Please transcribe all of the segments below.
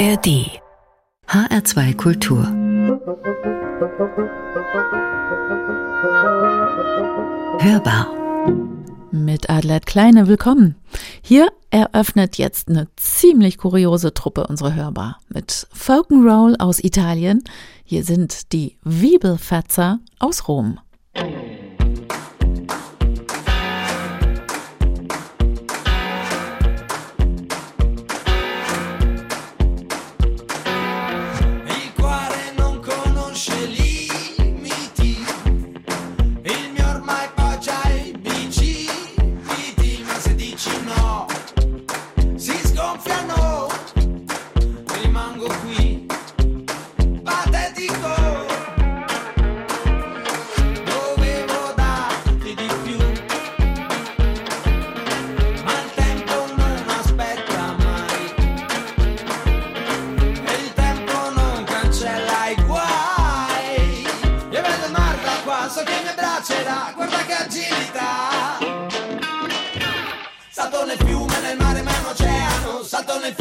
ARD HR2 Kultur Hörbar mit Adelheid Kleine willkommen. Hier eröffnet jetzt eine ziemlich kuriose Truppe unsere Hörbar mit Folkenroll aus Italien. Hier sind die Wiebelfetzer aus Rom. salto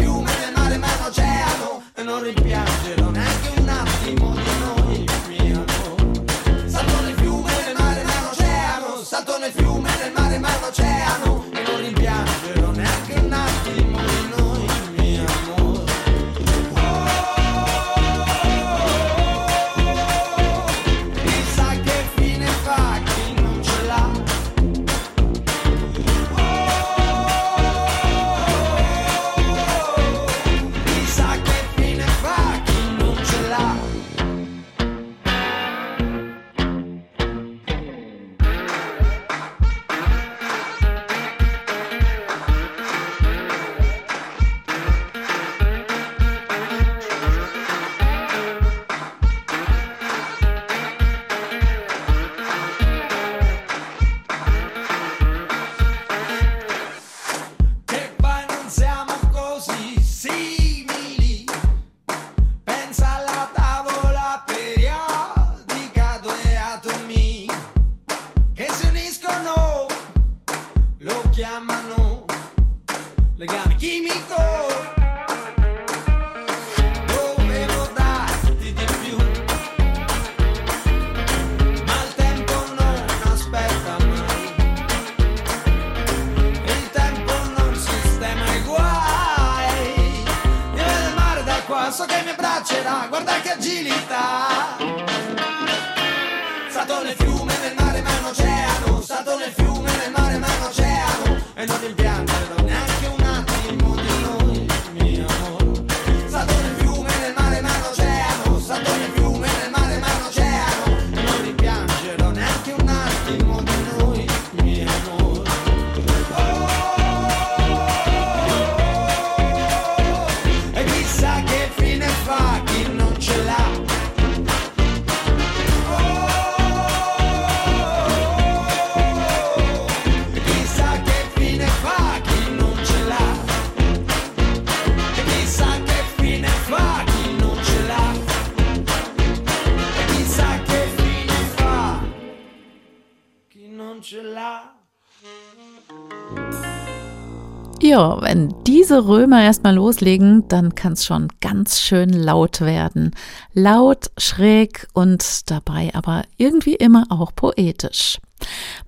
Ja, wenn diese Römer erstmal loslegen, dann kann es schon ganz schön laut werden. Laut, schräg und dabei aber irgendwie immer auch poetisch.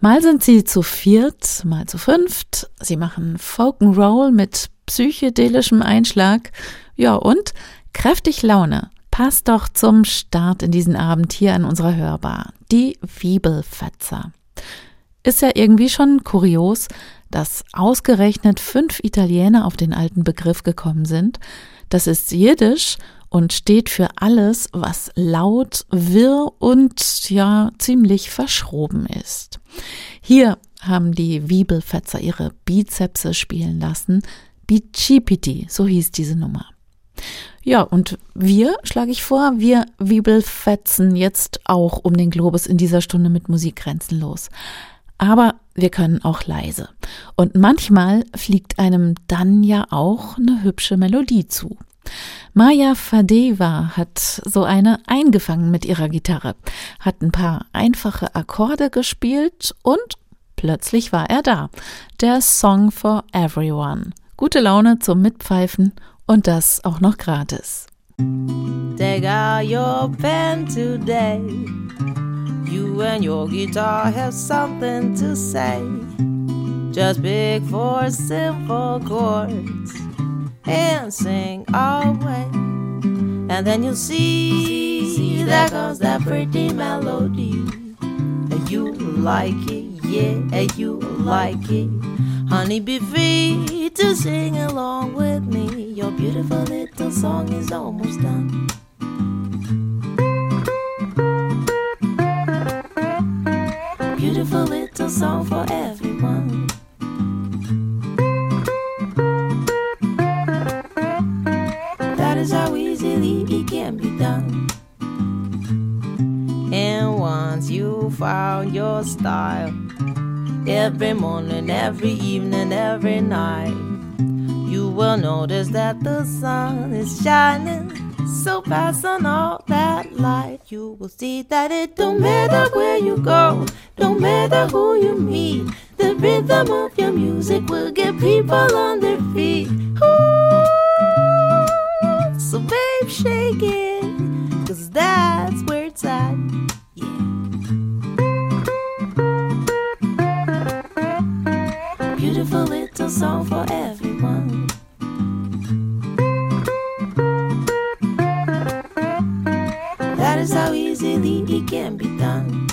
Mal sind sie zu viert, mal zu fünft. Sie machen Folkenroll mit psychedelischem Einschlag. Ja, und kräftig Laune. Passt doch zum Start in diesen Abend hier an unserer Hörbar. Die Wiebelfetzer. Ist ja irgendwie schon kurios, dass ausgerechnet fünf Italiener auf den alten Begriff gekommen sind. Das ist Jiddisch und steht für alles, was laut, wirr und ja ziemlich verschroben ist. Hier haben die Wiebelfetzer ihre Bizepse spielen lassen. Bicipiti, so hieß diese Nummer. Ja, und wir, schlage ich vor, wir Wiebelfetzen jetzt auch um den Globus in dieser Stunde mit Musik grenzenlos aber wir können auch leise. Und manchmal fliegt einem dann ja auch eine hübsche Melodie zu. Maya Fadeva hat so eine eingefangen mit ihrer Gitarre, hat ein paar einfache Akkorde gespielt und plötzlich war er da. Der Song for Everyone. Gute Laune zum Mitpfeifen und das auch noch gratis. Take out your pen today. You and your guitar have something to say. Just pick four simple chords and sing away. And then you'll see, see there comes that pretty melody. And you like it, yeah, and you like it. Honey, be free to sing along with me. Your beautiful little song is almost done. Beautiful little song for everyone. That is how easily it can be done. And once you found your style, every morning, every evening, every night, you will notice that the sun is shining so fast on all that light. You will see that it don't matter where you go, don't matter who you meet. The rhythm of your music will get people on their feet. Ooh, so babe, shake it, cause that's where it's at. Yeah. Beautiful little song for everyone. Is how easily it can be done.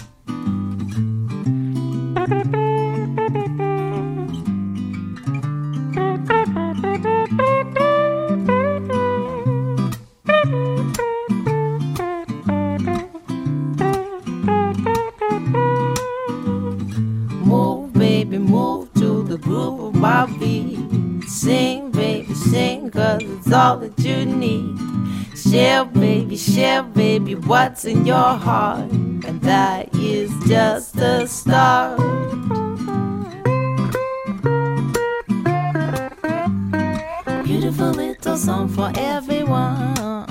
Move, baby, move to the groove of my. Sing, baby, sing, cause it's all that you need. Share, baby, share, baby, what's in your heart. And that is just the start. Beautiful little song for everyone.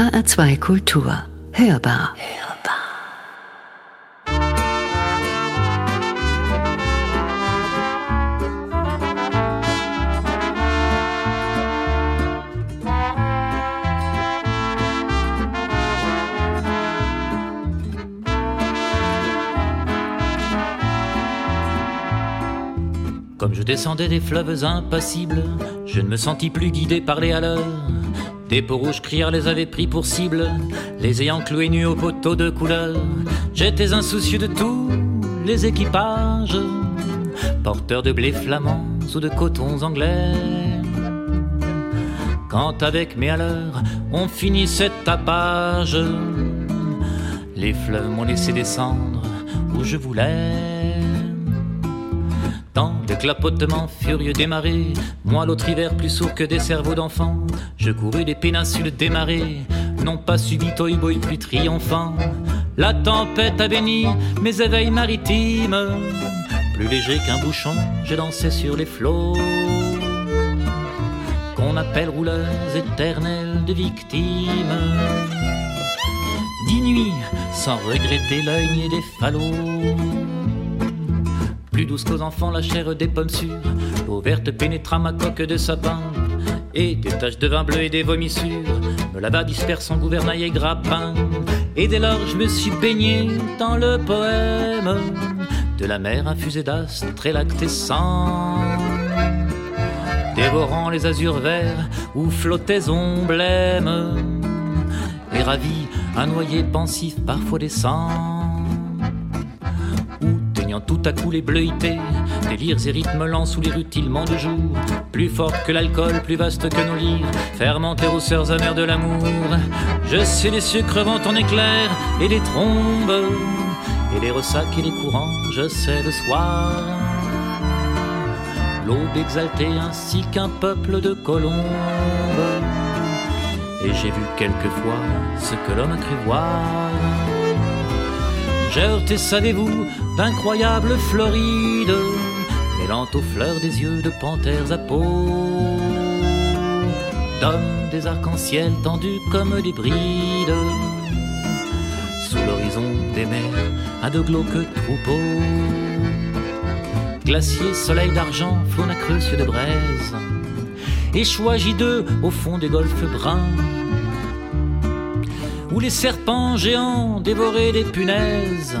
HR2 Kultur. Hörbar. Comme je descendais des fleuves impassibles, je ne me sentis plus guidé par les haleurs. Des peaux rouges crières les avaient pris pour cible, les ayant cloués nus au poteau de couleur. J'étais insoucieux de tous les équipages, porteurs de blé flamands ou de cotons anglais. Quand avec mes haleurs, on finissait tapage, les fleuves m'ont laissé descendre où je voulais. Clapotement furieux des marées, moi l'autre hiver plus sourd que des cerveaux d'enfants, je courus des péninsules démarrées, non pas subi toy boy plus triomphant. La tempête a béni mes éveils maritimes, plus léger qu'un bouchon, je dansais sur les flots. Qu'on appelle rouleurs éternelles de victimes. Dix nuits sans regretter l'œil des falots plus douce qu'aux enfants la chair des pommes sûres. L'eau verte pénétra ma coque de sapin, et des taches de vin bleu et des vomissures me lava dispersant gouvernail et grappin. Et dès lors je me suis baigné dans le poème de la mer infusée d'astres et lactescents. Dévorant les azurs verts où flottaient omblèmes, et ravi un noyer pensif parfois descend tout à coup les bleuités, délires et rythmes lents sous les rutilements de jour, plus fort que l'alcool, plus vaste que nos lyres, fermentés aux sœurs amères de l'amour. Je sais les sucres vont en éclairs et les trombes, et les ressacs et les courants, je sais le soir. L'aube exaltée ainsi qu'un peuple de colombes. Et j'ai vu quelquefois ce que l'homme a cru voir. Heurté, savez-vous, d'incroyables Florides, mêlant aux fleurs des yeux de panthères à peau, d'hommes des arcs-en-ciel tendus comme des brides, sous l'horizon des mers, à de glauques troupeaux. Glacier, soleil d'argent, faune à de braise, et choisis d'eux au fond des golfes bruns où les serpents géants dévoraient des punaises.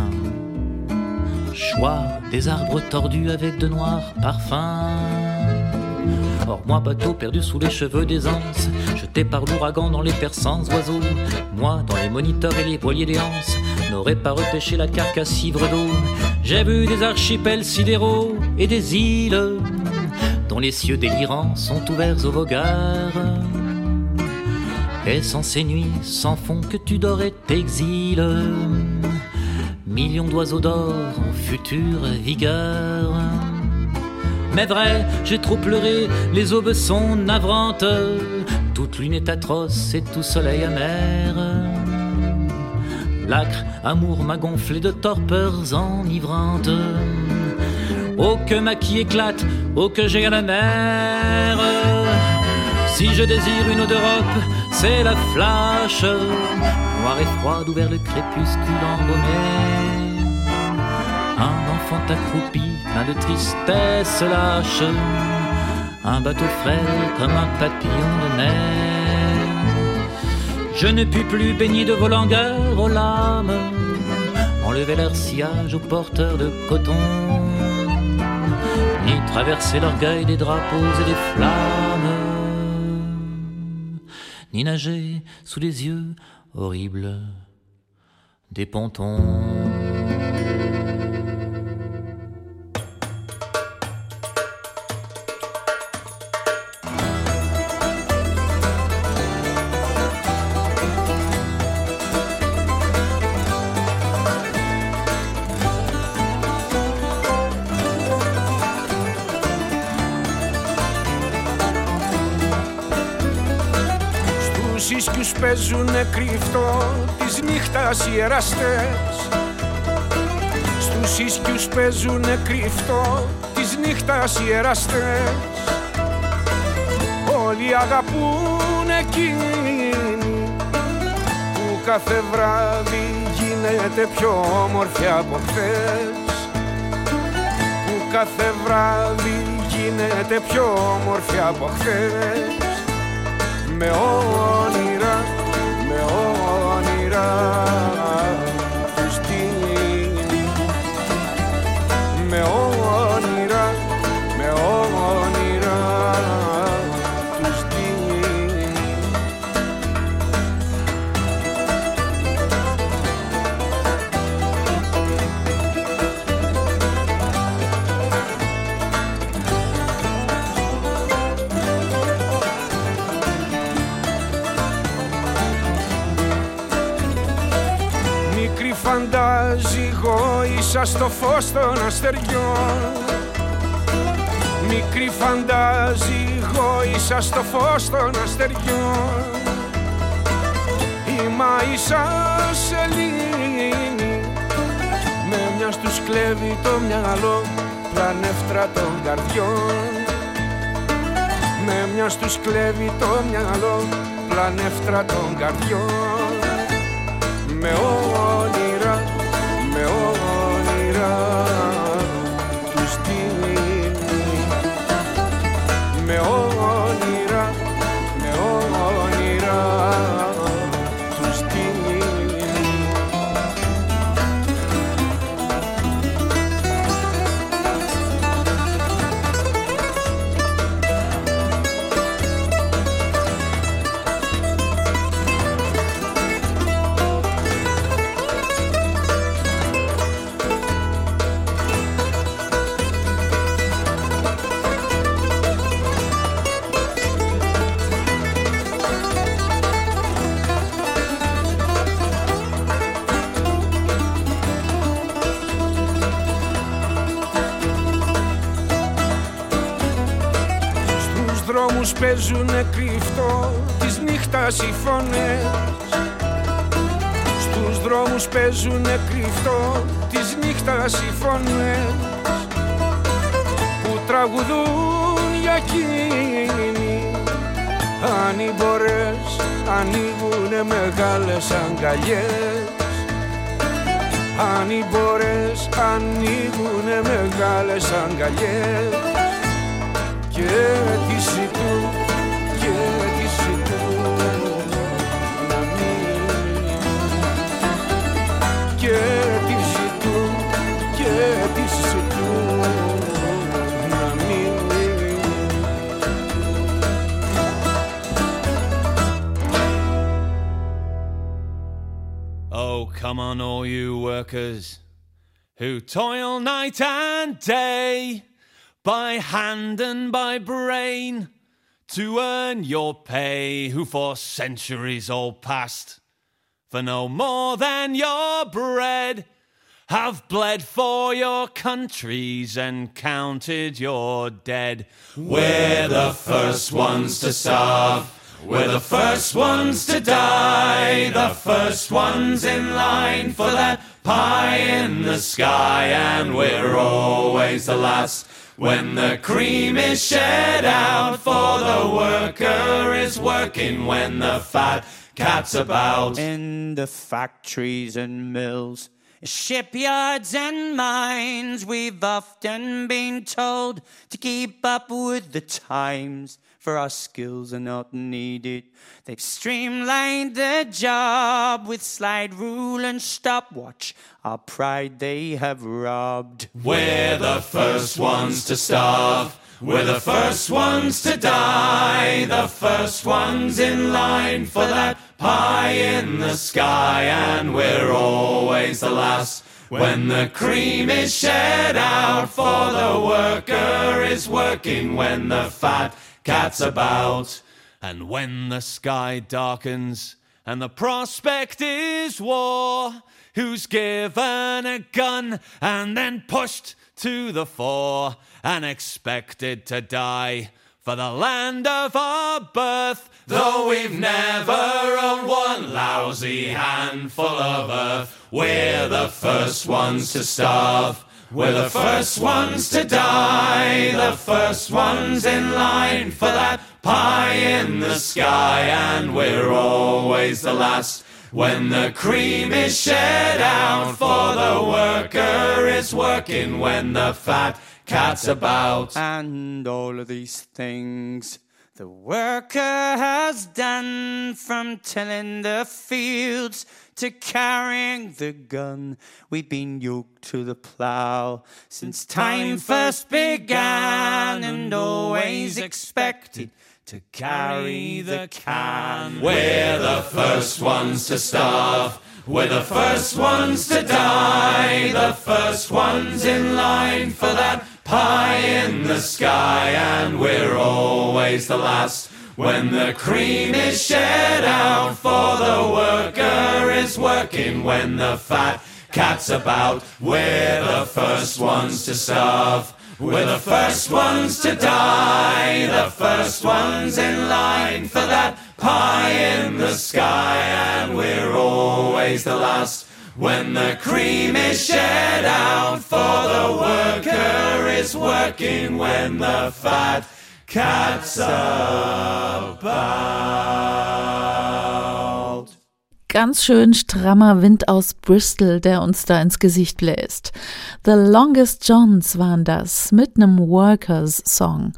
Choix des arbres tordus avec de noirs parfums. Or moi bateau perdu sous les cheveux des anses, jeté par l'ouragan dans les persans oiseaux, moi dans les moniteurs et les voiliers des anses, n'aurais pas repêché la carcasse ivre d'eau. J'ai vu des archipels sidéraux et des îles dont les cieux délirants sont ouverts aux vogueurs. Et sans ces nuits sans fond que tu dors et t'exiles. Millions d'oiseaux d'or en future vigueur. Mais vrai, j'ai trop pleuré, les aubes sont navrantes. Toute lune est atroce et tout soleil amer. L'acre amour m'a gonflé de torpeurs enivrantes. Oh que ma qui éclate, oh que j'ai à la mer. Si je désire une eau d'Europe c'est la flash, noire et froide ouvert le crépuscule embaumé. Un enfant accroupi, plein de tristesse lâche, un bateau frêle comme un papillon de neige. Je ne puis plus baigner de vos langueurs aux lames, enlever leur sillage aux porteurs de coton, ni traverser l'orgueil des drapeaux et des flammes ni nager sous les yeux horribles des pontons. Παίζουνε κρυφτό της νύχτας οι εραστές. Στους ίσκιους παίζουνε κρυφτό της νύχτας οι εραστές. Όλοι αγαπούν εκείνη κάθε βράδυ γίνεται πιο όμορφη από χθες. Που κάθε βράδυ γίνεται πιο όμορφη από χθες. Με όνειρα, me oira γόησα στο φως των αστεριών. Μικρή φαντάζει γόησα στο φως των αστεριών. Η μάησα σελήνη Με μιας στους κλέβει το μυαλό πλανεύτρα των καρδιών. Με μιας στους κλέβει το μυαλό πλανεύτρα των καρδιών. Με όνειρα, δρόμους παίζουνε κρυφτό της νύχτας οι φωνές. Στους δρόμους παίζουνε κρυφτό της νύχτας οι φωνές. Που τραγουδούν για εκείνη. Αν οι μπορές ανοίγουνε μεγάλες αγκαλιές. Αν οι μπορές ανοίγουνε μεγάλες αγκαλιές. Και τις come on, all you workers who toil night and day by hand and by brain to earn your pay, who for centuries all past, for no more than your bread, have bled for your countries and counted your dead. We're the first ones to starve. We're the first ones to die, the first ones in line for that pie in the sky, and we're always the last when the cream is shed out. For the worker is working when the fat cat's about. in the factories and mills, shipyards and mines. We've often been told to keep up with the times, for our skills are not needed. They've streamlined the job with slide rule and stopwatch. Our pride they have robbed. We're the first ones to starve. We're the first ones to die. The first ones in line for that pie in the sky. And we're always the last when the cream is shed out. For the worker is working when the fat cat's about. And when the sky darkens and the prospect is war, who's given a gun and then pushed to the fore and expected to die for the land of our birth, though we've never owned one lousy handful of earth. We're the first ones to starve. We're the first ones to die, the first ones in line for that pie in the sky, and we're always the last when the cream is shed out. For the worker is working when the fat cat's about. And all of these things the worker has done from tilling the fields to carrying the gun. We've been yoked to the plough since time first began and always expected to carry the can. We're the first ones to starve. We're the first ones to die. The first ones in line for that pie in the sky. And we're always the last when the cream is shed out. For the worker is working when the fat cat's about. We're the first ones to starve. We're the first ones to die, the first ones in line for that pie in the sky, and we're always the last when the cream is shed out. For the worker is working when the fat cat's about. ganz schön strammer Wind aus Bristol, der uns da ins Gesicht bläst. The Longest Johns waren das mit einem Workers Song,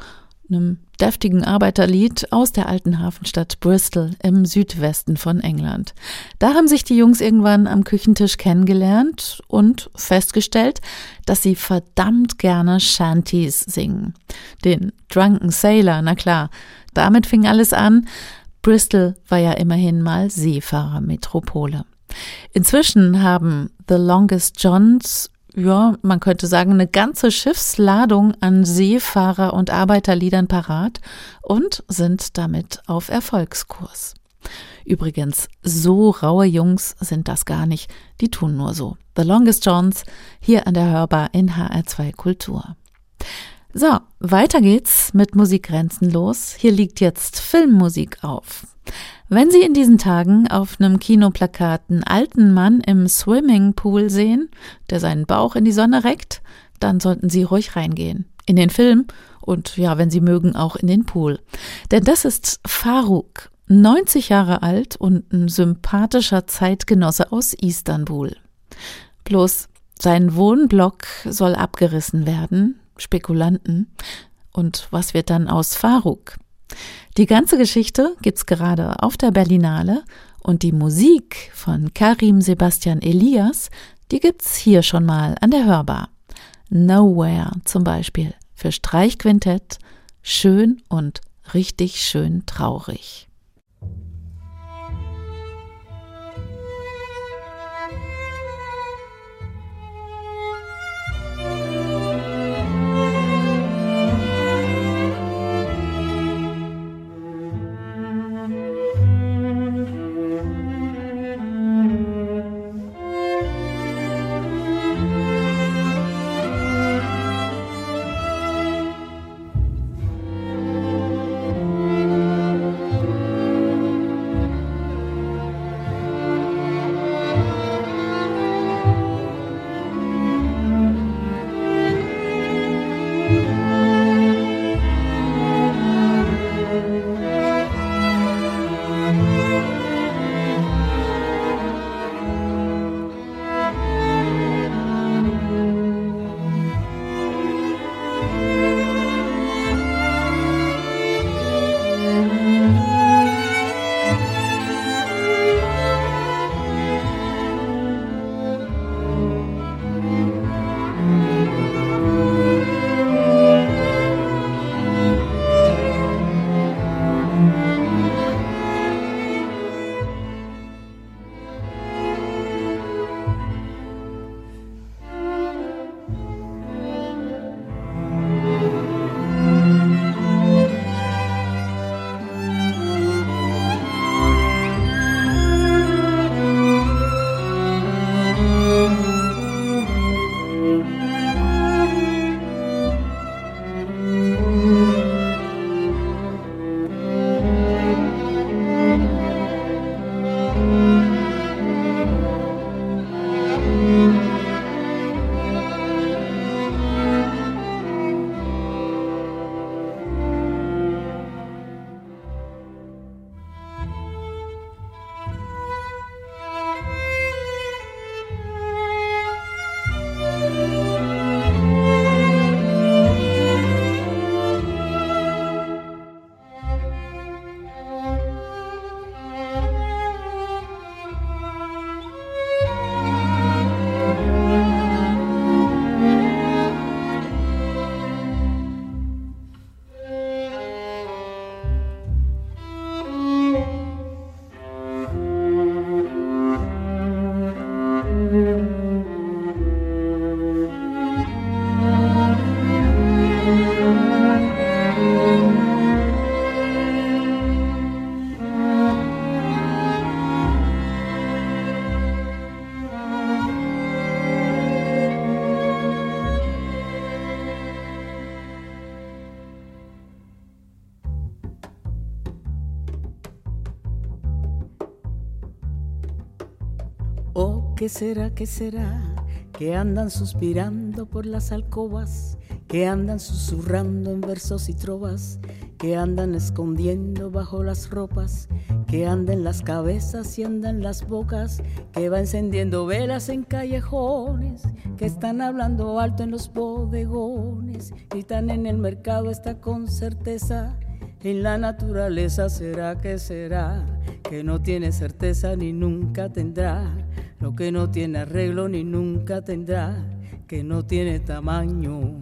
einem deftigen Arbeiterlied aus der alten Hafenstadt Bristol im Südwesten von England. Da haben sich die Jungs irgendwann am Küchentisch kennengelernt und festgestellt, dass sie verdammt gerne Shanties singen. Den Drunken Sailor, na klar. Damit fing alles an. Bristol war ja immerhin mal Seefahrermetropole. Inzwischen haben The Longest Johns ja, man könnte sagen, eine ganze Schiffsladung an Seefahrer- und Arbeiterliedern parat und sind damit auf Erfolgskurs. Übrigens, so raue Jungs sind das gar nicht, die tun nur so. The Longest Johns hier an der Hörbar in HR2 Kultur. So, weiter geht's mit Musik grenzenlos. Hier liegt jetzt Filmmusik auf. Wenn Sie in diesen Tagen auf einem Kinoplakat einen alten Mann im Swimmingpool sehen, der seinen Bauch in die Sonne reckt, dann sollten Sie ruhig reingehen. In den Film und ja, wenn Sie mögen, auch in den Pool. Denn das ist Faruk, 90 Jahre alt und ein sympathischer Zeitgenosse aus Istanbul. Bloß sein Wohnblock soll abgerissen werden, Spekulanten. Und was wird dann aus Faruk? Die ganze Geschichte gibt's gerade auf der Berlinale und die Musik von Karim Sebastian Elias, die gibt's hier schon mal an der Hörbar. Nowhere zum Beispiel für Streichquintett, schön und richtig schön traurig. ¿Qué será, qué será? Que andan suspirando por las alcobas, que andan susurrando en versos y trovas, que andan escondiendo bajo las ropas, que andan las cabezas y andan las bocas, que va encendiendo velas en callejones, que están hablando alto en los bodegones, están en el mercado está con certeza. En la naturaleza será que será, que no tiene certeza ni nunca tendrá lo que no tiene arreglo ni nunca tendrá, que no tiene tamaño.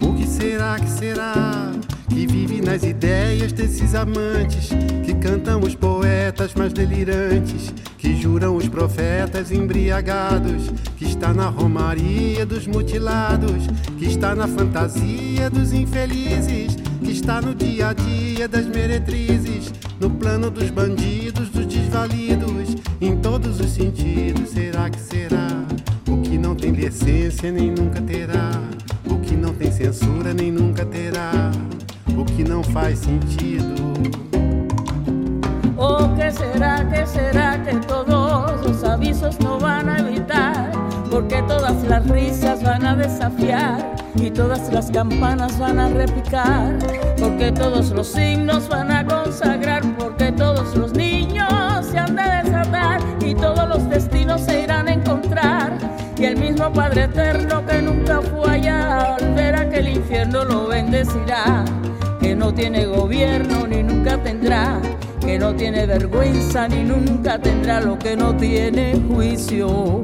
O que será que será que vive nas ideias desses amantes que cantam os poetas mais delirantes, que juram os profetas embriagados, que está na romaria dos mutilados, que está na fantasia dos infelizes, que está no dia a dia das meretrizes, no plano dos bandidos, dos desvalidos em todos os sentidos. Será que será? O que não tem decência nem nunca terá. O que não tem censura nem nunca terá. O que não faz sentido. Oh, que será, que será que todos os avisos não vão evitar? Porque todas as risas vão a desafiar y todas las campanas van a repicar, porque todos los signos van a consagrar, todos los destinos se irán a encontrar. Y el mismo Padre Eterno que nunca fue allá, al ver a que el infierno lo bendecirá, que no tiene gobierno ni nunca tendrá, que no tiene vergüenza ni nunca tendrá lo que no tiene juicio.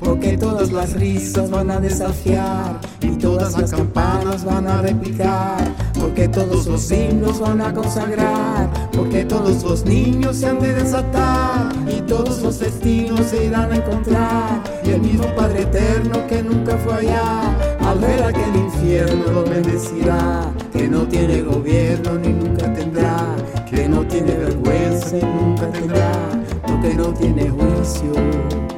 Porque todas las risas van a desafiar y todas las campanas van a replicar, porque todos los himnos van a consagrar, porque todos los niños se han de desatar y todos los destinos se irán a encontrar y el mismo Padre Eterno que nunca fue allá, al ver aquel infierno lo bendecirá, que no tiene gobierno ni nunca tendrá, que no tiene vergüenza y nunca tendrá que no tiene juicio.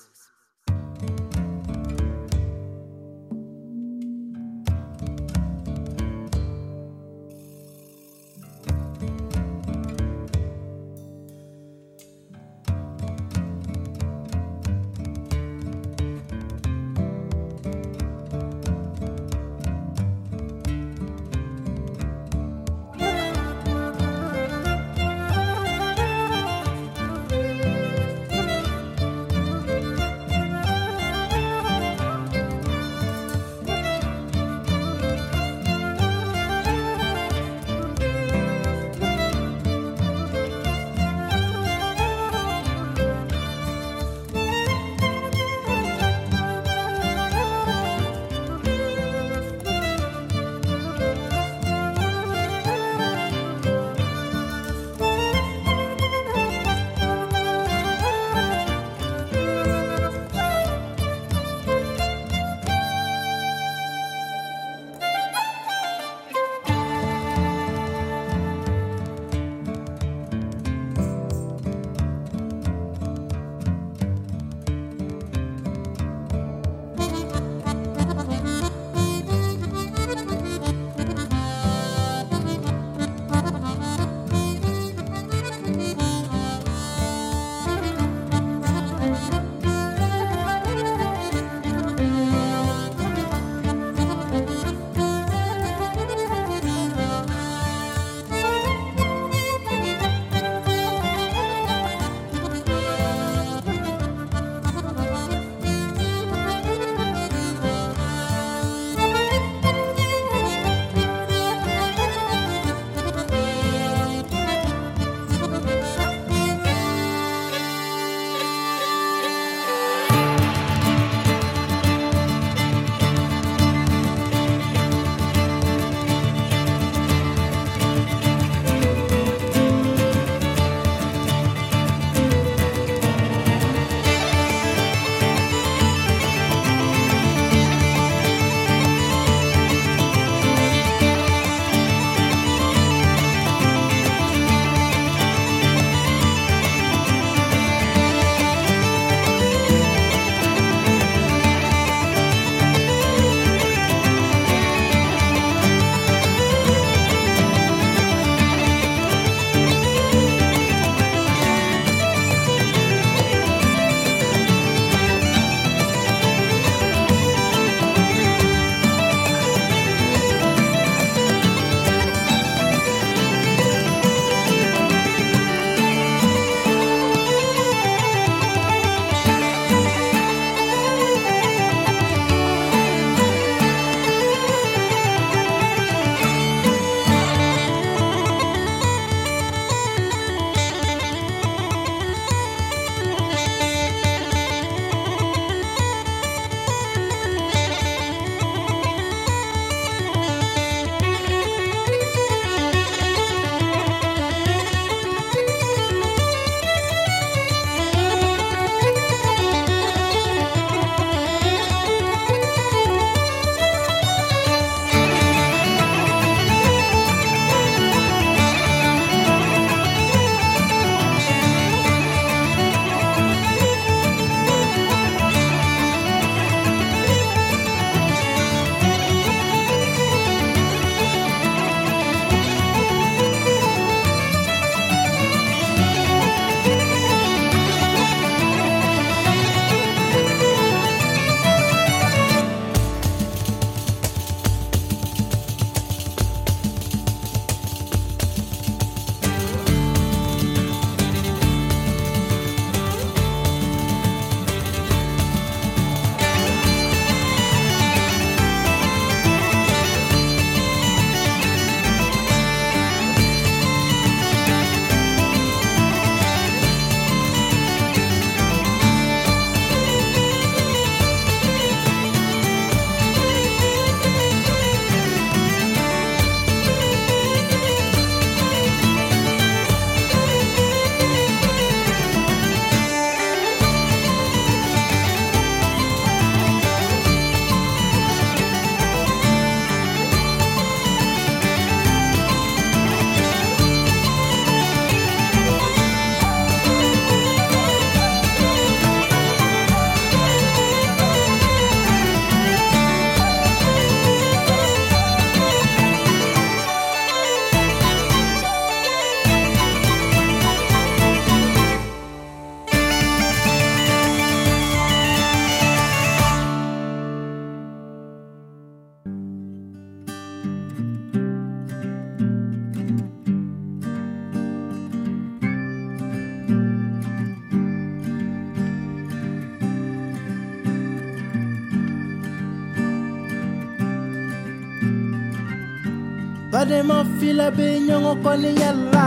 Badema fila be ɲɔgɔn kɔni yala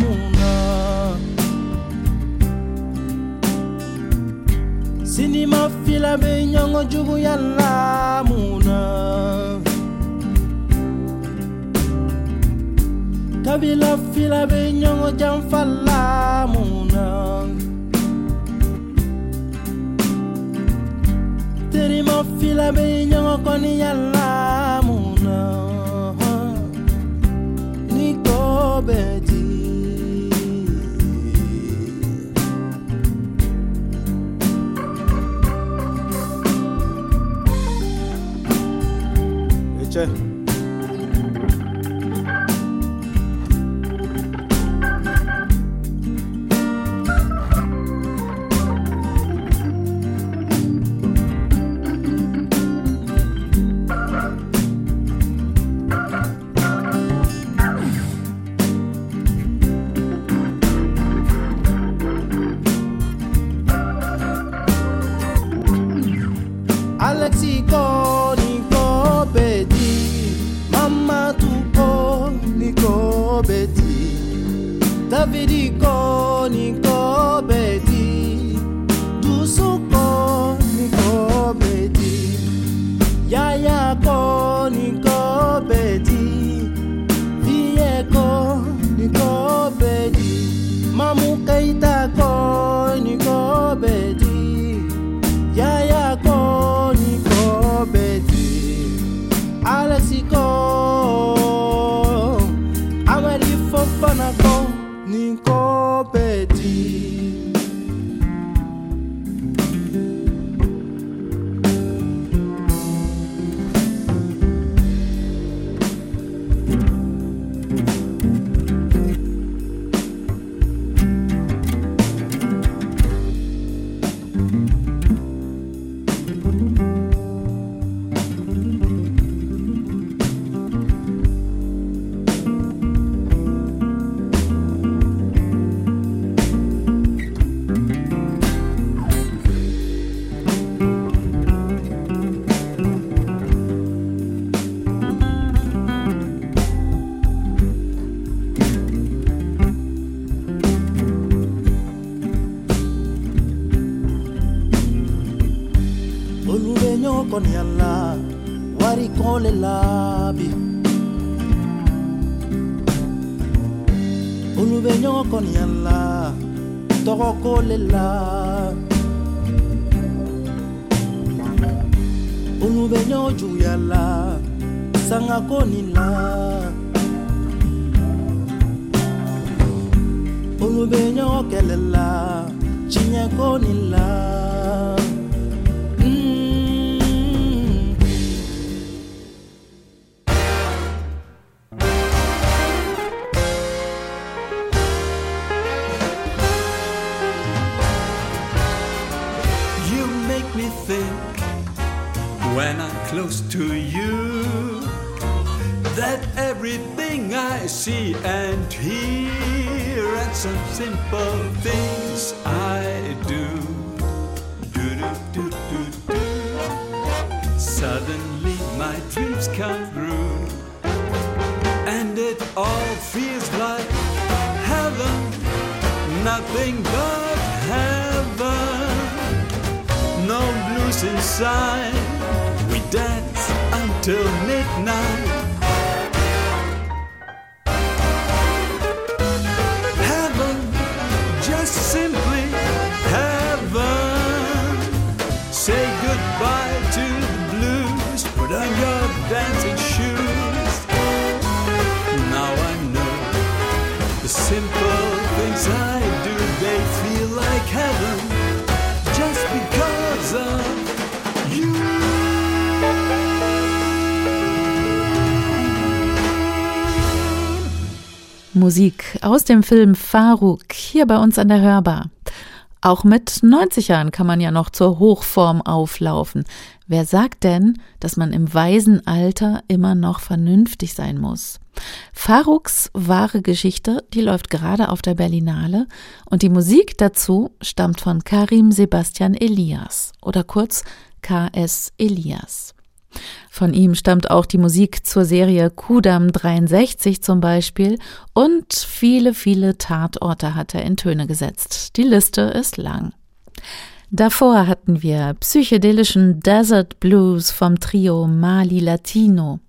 mun na sinima fila be ɲɔgɔn juguya la mun na kabila fila be ɲɔgɔn janfa la mun na terima fila be ɲɔgɔn kɔniya la kolela. Olubenya ojuyala sanga konina olubenya okelela cinye konila. To you that everything I see and hear and some simple things I do. Do do do do do. Suddenly my dreams come true, and it all feels like heaven. Nothing but heaven. No blues inside. Until midnight. Heaven, just simply heaven. Say goodbye to the blues. Put on your dancing shoes. Now I know the simple things I do, they feel like heaven Musik aus dem Film Faruk hier bei uns an der Hörbar. Auch mit 90 Jahren kann man ja noch zur Hochform auflaufen. Wer sagt denn, dass man im weisen Alter immer noch vernünftig sein muss? Faruks wahre Geschichte, die läuft gerade auf der Berlinale und die Musik dazu stammt von Karim Sebastian Elias oder kurz KS Elias. Von ihm stammt auch die Musik zur Serie Kudam 63 zum Beispiel und viele, viele Tatorte hat er in Töne gesetzt. Die Liste ist lang. Davor hatten wir psychedelischen Desert Blues vom Trio Mali Latino.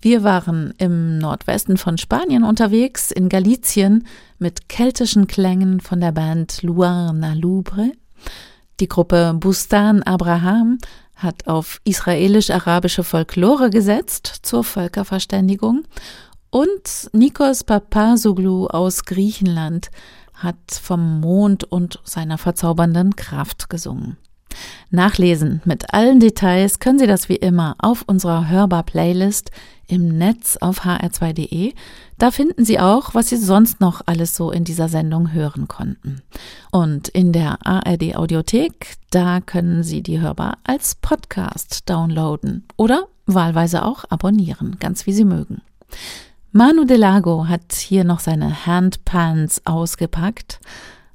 Wir waren im Nordwesten von Spanien unterwegs, in Galicien, mit keltischen Klängen von der Band Luarna Lubre. Die Gruppe Bustan Abraham hat auf israelisch-arabische Folklore gesetzt zur Völkerverständigung und Nikos Papazoglu aus Griechenland hat vom Mond und seiner verzaubernden Kraft gesungen. Nachlesen mit allen Details können Sie das wie immer auf unserer Hörbar-Playlist im Netz auf hr2.de. Da finden Sie auch, was Sie sonst noch alles so in dieser Sendung hören konnten. Und in der ARD Audiothek, da können Sie die Hörbar als Podcast downloaden oder wahlweise auch abonnieren, ganz wie Sie mögen. Manu Delago hat hier noch seine Handpans ausgepackt.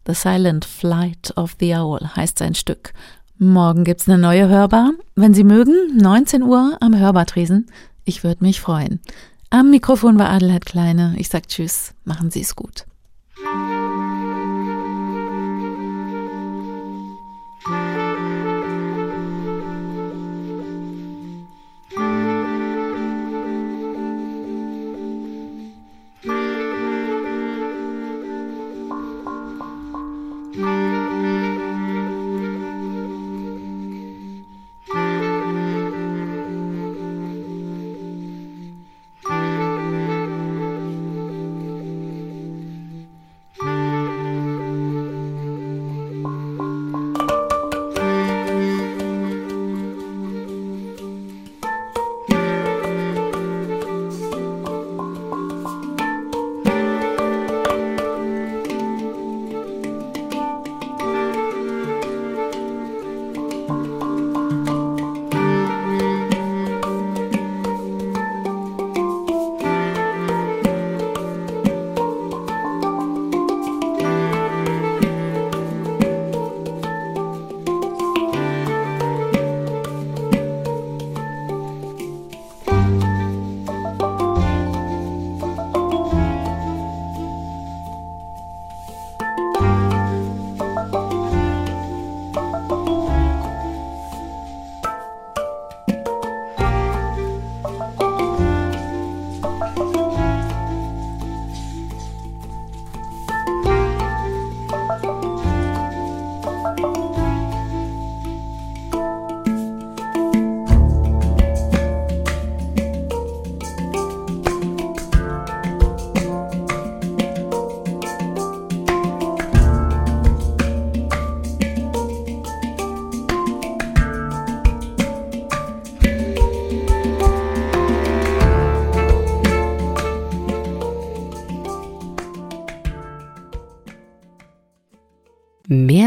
The Silent Flight of the Owl heißt sein Stück. Morgen gibt's eine neue Hörbar. Wenn Sie mögen, 19 Uhr am Hörbartresen. Ich würde mich freuen. Am Mikrofon war Adelheid Kleine. Ich sag Tschüss. Machen Sie es gut.